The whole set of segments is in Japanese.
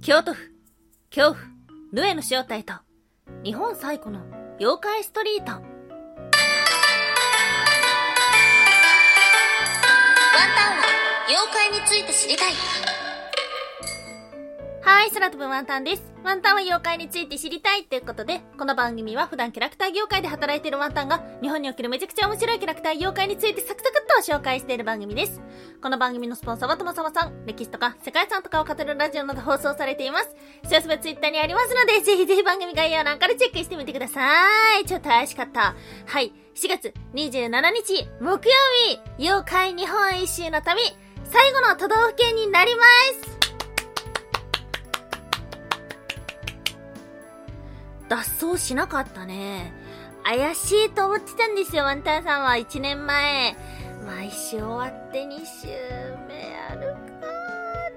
京都府、恐怖、ヌエの正体と、日本最古の妖怪ストリート。ワンタンは妖怪について知りたい。はい、空飛ぶワンタンです。ワンタンは妖怪について知りたいということで、この番組は普段キャラクター業界で働いているワンタンが、日本におけるめちゃくちゃ面白いキャラクター妖怪についてサクサクっと紹介している番組です。この番組のスポンサーはともさまさん、歴史とか世界遺産とかを語るラジオなど放送されています。詳細はツイッターにありますので、ぜひぜひ番組概要欄からチェックしてみてください。ちょっと怪しかった。はい、4月27日、木曜日、妖怪日本一周の旅、最後の都道府県になります。脱走しなかったね。怪しいと思ってたんですよ、ワンタンさんは1年前。毎週終わって2週目あるか。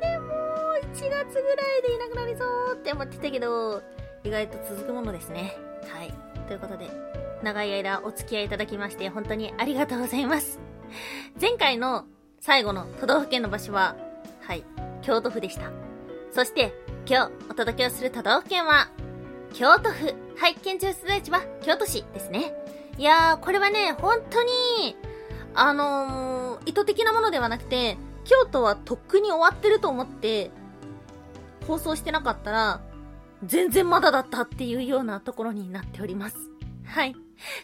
でも、1月ぐらいでいなくなりそうって思ってたけど、意外と続くものですね。はい。ということで、長い間お付き合いいただきまして、本当にありがとうございます。前回の最後の都道府県の場所は、はい、京都府でした。そして、今日お届けをする都道府県は、京都府。はい、県庁所在地は京都市ですね。いやー、これはね、本当に、あのー、意図的なものではなくて、京都はとっくに終わってると思って、放送してなかったら、全然まだだったっていうようなところになっております。はい。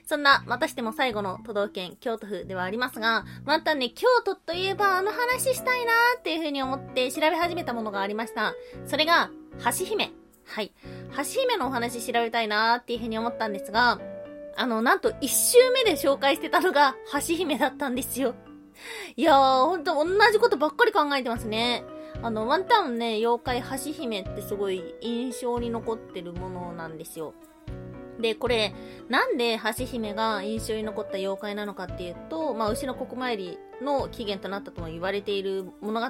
そんな、またしても最後の都道府県、京都府ではありますが、またね、京都といえばあの話したいなーっていう風に思って調べ始めたものがありました。それが、橋姫。はい。橋姫のお話調べたいなーっていうふうに思ったんですが、あの、なんと一周目で紹介してたのが橋姫だったんですよ。いやー、ほんと同じことばっかり考えてますね。あの、ワンタウンね、妖怪橋姫ってすごい印象に残ってるものなんですよ。で、これ、なんで橋姫が印象に残った妖怪なのかっていうと、まあ、牛の国参りの起源となったとも言われている物語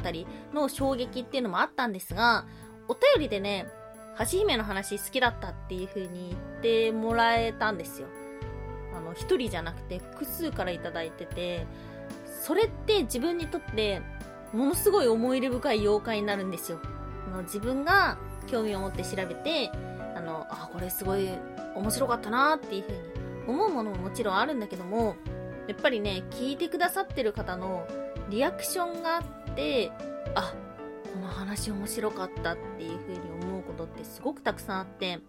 の衝撃っていうのもあったんですが、お便りでね、橋姫の話好きだったっていう風に言ってもらえたんですよ。あの、一人じゃなくて複数からいただいてて、それって自分にとってものすごい思い入れ深い妖怪になるんですよ。あの自分が興味を持って調べて、あの、あ、これすごい面白かったなっていう風に思うものももちろんあるんだけども、やっぱりね、聞いてくださってる方のリアクションがあって、あ、この話面白かったっていう風にすごくたくさんあって、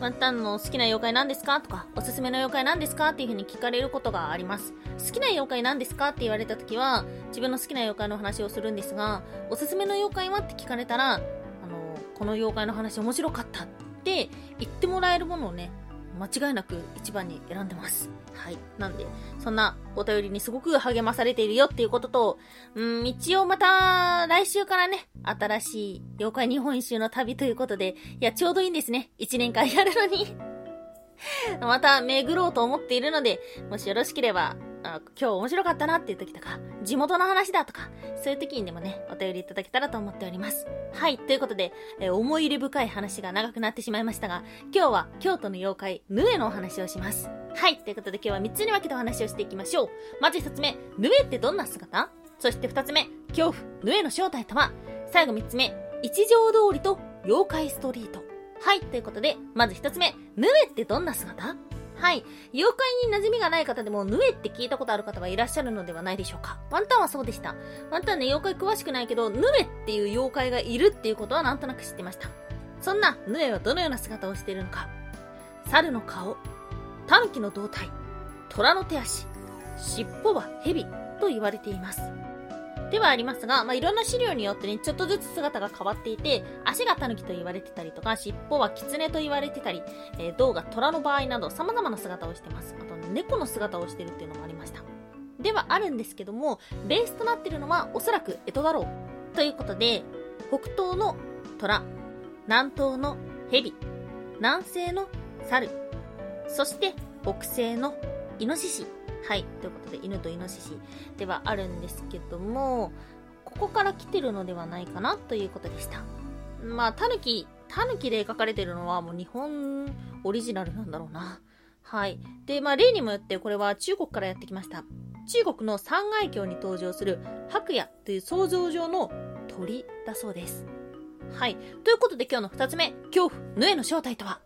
ワンタンの好きな妖怪なんですか？とか、おすすめの妖怪なんですか？っていう風に聞かれることがあります。好きな妖怪なんですか？って言われた時は、自分の好きな妖怪の話をするんですが、おすすめの妖怪は？って聞かれたら、あの、この妖怪の話面白かったって言ってもらえるものをね、間違いなく一番に選んでます。はい。なんで、そんなお便りにすごく励まされているよっていうことと、うん、一応また来週からね、新しい妖怪日本一周の旅ということで、いや、ちょうどいいんですね。一年間やるのに また巡ろうと思っているので、もしよろしければ、あ今日面白かったなっていう時とか、地元の話だとか、そういう時にでもね、お便りいただけたらと思っております。はい、ということで、えー、思い入れ深い話が長くなってしまいましたが、今日は京都の妖怪、ヌエのお話をします。はい、ということで今日は3つに分けてお話をしていきましょう。まず1つ目、ヌエってどんな姿？そして2つ目、恐怖、ヌエの正体とは？最後3つ目、一条通りと妖怪ストリート。はい、ということで、まず1つ目、ヌエってどんな姿？はい。妖怪に馴染みがない方でも、ヌエって聞いたことある方はいらっしゃるのではないでしょうか。ワンタンはそうでした。ワンタンね、妖怪詳しくないけど、ヌエっていう妖怪がいるっていうことはなんとなく知ってました。そんな、ヌエはどのような姿をしているのか。猿の顔、狸の胴体、虎の手足、尻尾は蛇と言われています。ではありますが、まあ、いろんな資料によってね、ちょっとずつ姿が変わっていて、足が狸と言われてたりとか、尻尾は狐と言われてたり、えー、胴が虎の場合など様々な姿をしてます。あと、猫の姿をしてるっていうのもありました。ではあるんですけども、ベースとなっているのはおそらく干支だろう。ということで、北東の虎、南東の蛇、南西の猿、そして北西のイノシシはい。ということで、犬とイノシシではあるんですけども、ここから来てるのではないかなということでした。まあ、タヌキ、タヌキで描かれてるのはもう日本オリジナルなんだろうな。はい。で、まあ、例にもよってこれは中国からやってきました。中国の三階橋に登場する白夜という想像上の鳥だそうです。はい。ということで今日の二つ目、恐怖、ヌエの正体とは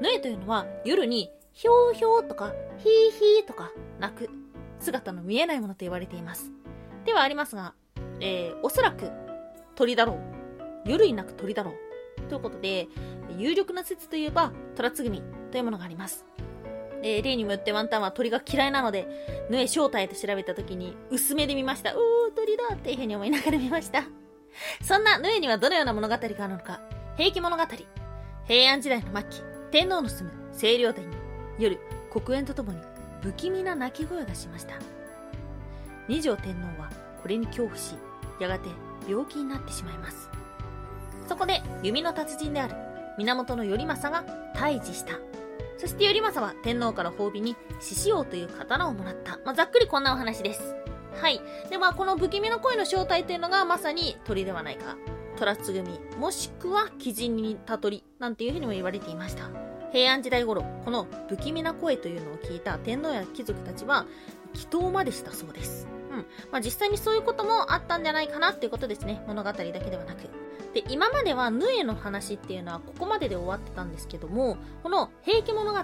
ヌエというのは夜にひょうひょうとかヒーヒーとか鳴く姿の見えないものと言われています。ではありますが、えー、おそらく鳥だろう。夜に鳴く鳥だろう。ということで、有力な説といえば、トラツグミというものがあります。えー、例にもよってワンタンは鳥が嫌いなので、ヌエ正体と調べた時に薄めで見ました。うー、鳥だっていうふうに思いながら見ました。そんなヌエにはどのような物語があるのか。平家物語。平安時代の末期、天皇の住む清涼殿に、夜、黒煙とともに不気味な鳴き声がしました。二条天皇はこれに恐怖し、やがて病気になってしまいます。そこで弓の達人である源頼政が退治した。そして頼政は天皇から褒美に獅子王という刀をもらった。まあ、ざっくりこんなお話です。はい。で、まあ、この不気味な声の正体というのがまさに鳥ではないか。虎津組、もしくは鬼人にたとり、なんていうふうにも言われていました。平安時代頃、この不気味な声というのを聞いた天皇や貴族たちは、祈祷までしたそうです。うん。まあ、実際にそういうこともあったんじゃないかなっていうことですね。物語だけではなく。で、今まではヌエの話っていうのはここまでで終わってたんですけども、この平家物語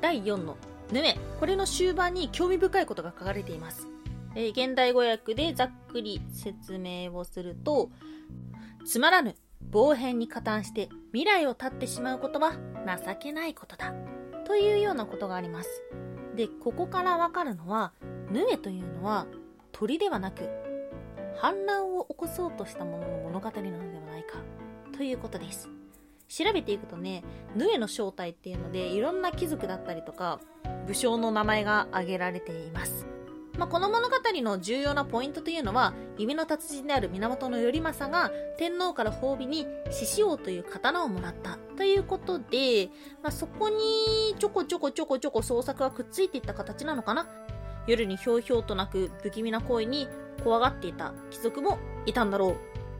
第4のヌエ、これの終盤に興味深いことが書かれています。えー、現代語訳でざっくり説明をすると、つまらぬ、防変に加担して未来を絶ってしまうことは情けないことだ。というようなことがあります。で、ここからわかるのは、ヌエというのは鳥ではなく反乱を起こそうとしたものの物語なのではないかということです調べていくとねヌエの正体っていうのでいろんな貴族だったりとか武将の名前が挙げられていますまあ、この物語の重要なポイントというのは、弓の達人である源頼政が天皇から褒美に獅子王という刀をもらったということで、まあ、そこにちょこちょこちょこちょこ創作がくっついていった形なのかな夜にひょうひょうと鳴く不気味な声に怖がっていた貴族もいたんだろう。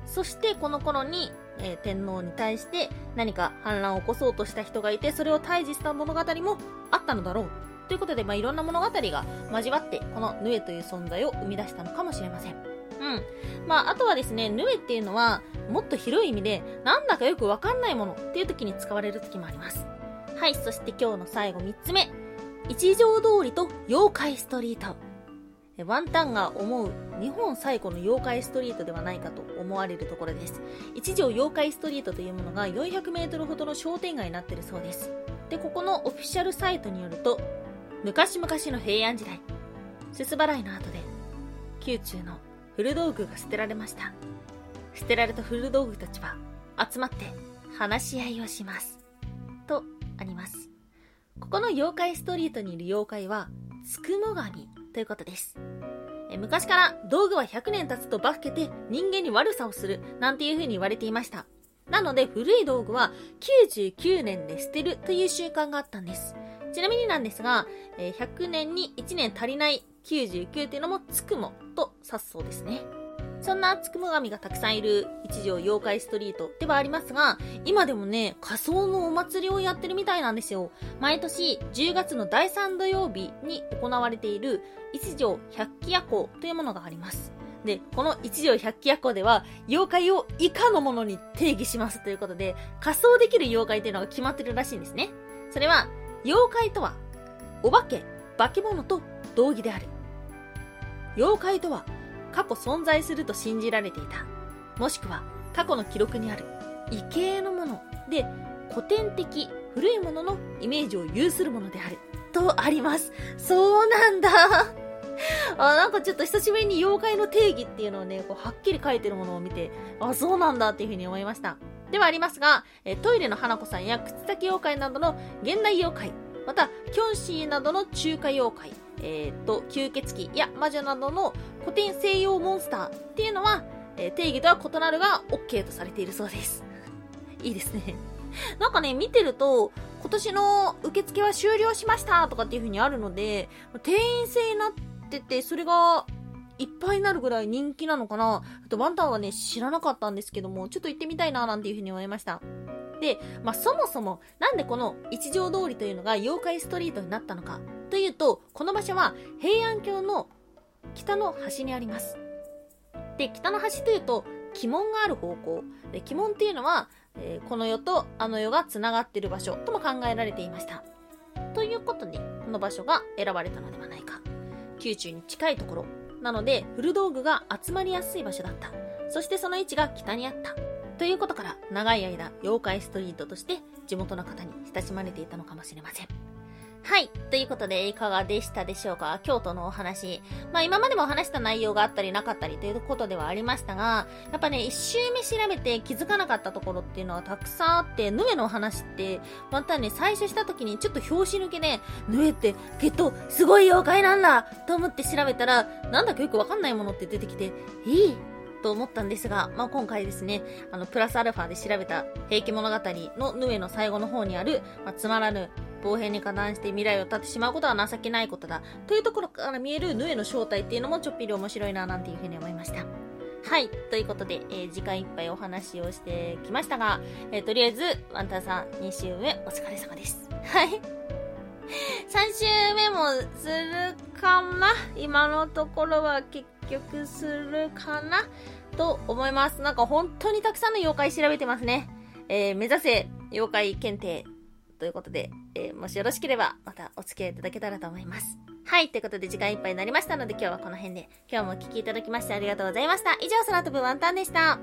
そしてこの頃に、えー、天皇に対して何か反乱を起こそうとした人がいて、それを退治した物語もあったのだろう。ということで、まあ、いろんな物語が交わって、このヌエという存在を生み出したのかもしれません。うん。まあ、あとはですね、ヌエっていうのは、もっと広い意味で、なんだかよくわかんないものっていう時に使われる時もあります。はい、そして今日の最後3つ目。一条通りと妖怪ストリート。ワンタンが思う日本最古の妖怪ストリートではないかと思われるところです。一条妖怪ストリートというものが400メートルほどの商店街になっているそうです。で、ここのオフィシャルサイトによると、昔々の平安時代、すす払いの後で、宮中の古道具が捨てられました。捨てられた古道具たちは集まって話し合いをします。とあります。ここの妖怪ストリートにいる妖怪は、つくも神ということです。昔から道具は100年経つと化けて人間に悪さをするなんていう風に言われていました。なので古い道具は99年で捨てるという習慣があったんです。ちなみになんですが、100年に1年足りない99っていうのもつくもと指すそうですね。そんなつくも神がたくさんいる一条妖怪ストリートではありますが、今でもね、仮想のお祭りをやってるみたいなんですよ。毎年10月の第3土曜日に行われている一条百鬼夜行というものがあります。で、この一条百鬼夜行では、妖怪を以下のものに定義しますということで、仮装できる妖怪っていうのが決まってるらしいんですね。それは、妖怪とは、お化け、化け物と同義である。妖怪とは、過去存在すると信じられていた。もしくは過去の記録にある異形のもので古典的古いもののイメージを有するものである。とあります。そうなんだ。あ、なんかちょっと久しぶりに妖怪の定義っていうのをね、こうはっきり書いてるものを見て、あ、そうなんだっていうふうに思いました。ではありますが、えトイレの花子さんや口先妖怪などの現代妖怪、また、キョンシーなどの中華妖怪、えっ、と、吸血鬼や魔女などの古典西洋モンスターっていうのは、えー、定義とは異なるが OK とされているそうです。いいですね。なんかね、見てると、今年の受付は終了しましたとかっていう風にあるので、定員制になってて、それがいっぱいになるぐらい人気なのかな？あとワンタンはね、知らなかったんですけども、ちょっと行ってみたいななんていう風に思いました。で、まあ、そもそも、なんでこの一条通りというのが妖怪ストリートになったのか？というと、この場所は平安京の北の端にあります。で、北の端というと、鬼門がある方向。で、鬼門っていうのは、えーこの世とあの世が繋がっている場所とも考えられていました。ということで、この場所が選ばれたのではないか。宮中に近いところ。なので、古道具が集まりやすい場所だった。そしてその位置が北にあった。ということから、長い間、妖怪ストリートとして地元の方に親しまれていたのかもしれません。はい。ということで、いかがでしたでしょうか？京都のお話。まあ今までも話した内容があったりなかったりということではありましたが、やっぱね、一周目調べて気づかなかったところっていうのはたくさんあって、ヌエのお話って、またね、最初した時にちょっと表紙抜けで、ヌエって、きっと、すごい妖怪なんだと思って調べたら、なんだかよくわかんないものって出てきて、いいと思ったんですが、まあ、今回ですね、あの、プラスアルファで調べた平家物語のヌエの最後の方にある、まあ、つまらぬ、防変に加担して未来を絶ってしまうことは情けないことだ。というところから見えるヌエの正体っていうのもちょっぴり面白いな、なんていうふうに思いました。はい。ということで、えー時間いっぱいお話をしてきましたが、えーとりあえず、ワンタンさん2週目お疲れ様です。はい。3週目もするかな？今のところは結局するかな？と思います。なんか本当にたくさんの妖怪調べてますね。えー目指せ妖怪検定ということで、えーもしよろしければまたお付き合いいただけたらと思います。はい。ということで時間いっぱいになりましたので今日はこの辺で今日もお聴きいただきましてありがとうございました。以上、空飛ぶワンタンでした。